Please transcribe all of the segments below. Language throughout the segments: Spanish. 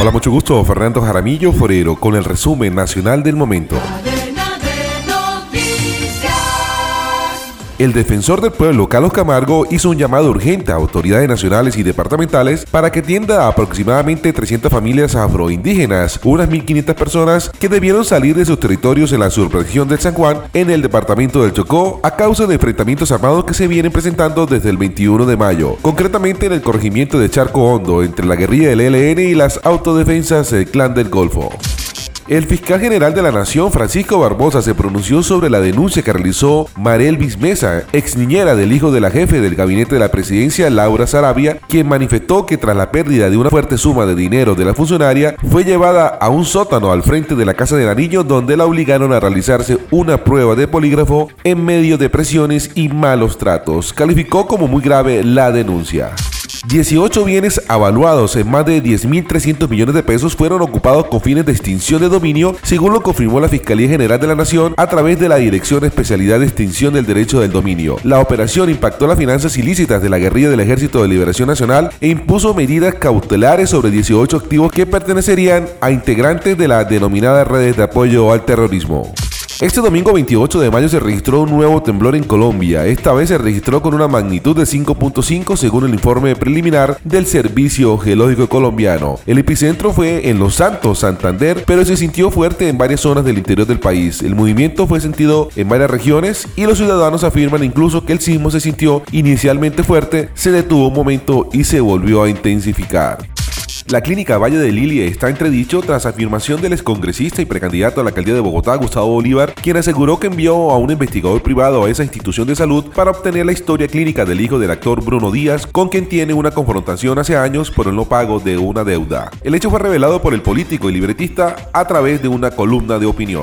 Hola, mucho gusto. Fernando Jaramillo Forero con el resumen nacional del momento. El defensor del pueblo, Carlos Camargo, hizo un llamado urgente a autoridades nacionales y departamentales para que tienda a aproximadamente 300 familias afroindígenas, unas 1.500 personas que debieron salir de sus territorios en la subregión del San Juan, en el departamento del Chocó, a causa de enfrentamientos armados que se vienen presentando desde el 21 de mayo, concretamente en el corregimiento de Charco Hondo, entre la guerrilla del ELN y las autodefensas del Clan del Golfo. El fiscal general de la Nación, Francisco Barbosa, se pronunció sobre la denuncia que realizó Marel Mesa, ex niñera del hijo de la jefe del gabinete de la presidencia, Laura Sarabia, quien manifestó que tras la pérdida de una fuerte suma de dinero de la funcionaria, fue llevada a un sótano al frente de la casa de Nariño donde la obligaron a realizarse una prueba de polígrafo en medio de presiones y malos tratos. Calificó como muy grave la denuncia. 18 bienes avaluados en más de 10.300 millones de pesos fueron ocupados con fines de extinción de dominio, según lo confirmó la Fiscalía General de la Nación a través de la Dirección Especialidad de Extinción del Derecho del Dominio. La operación impactó las finanzas ilícitas de la guerrilla del Ejército de Liberación Nacional e impuso medidas cautelares sobre 18 activos que pertenecerían a integrantes de la denominada redes de apoyo al terrorismo. Este domingo 28 de mayo se registró un nuevo temblor en Colombia. Esta vez se registró con una magnitud de 5.5 según el informe preliminar del Servicio Geológico Colombiano. El epicentro fue en Los Santos, Santander, pero se sintió fuerte en varias zonas del interior del país. El movimiento fue sentido en varias regiones y los ciudadanos afirman incluso que el sismo se sintió inicialmente fuerte, se detuvo un momento y se volvió a intensificar. La clínica Valle de Lili está entredicho tras afirmación del excongresista y precandidato a la alcaldía de Bogotá, Gustavo Bolívar, quien aseguró que envió a un investigador privado a esa institución de salud para obtener la historia clínica del hijo del actor Bruno Díaz, con quien tiene una confrontación hace años por el no pago de una deuda. El hecho fue revelado por el político y libretista a través de una columna de opinión.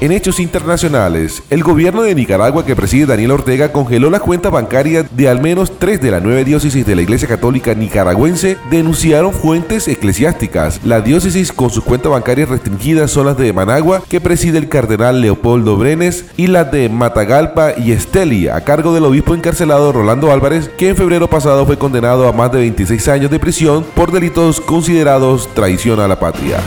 En hechos internacionales, el gobierno de Nicaragua que preside Daniel Ortega congeló las cuentas bancarias de al menos tres de las nueve diócesis de la Iglesia Católica nicaragüense, denunciaron fuentes eclesiásticas. La diócesis con sus cuentas bancarias restringidas son las de Managua, que preside el cardenal Leopoldo Brenes, y las de Matagalpa y Esteli, a cargo del obispo encarcelado Rolando Álvarez, que en febrero pasado fue condenado a más de 26 años de prisión por delitos considerados traición a la patria.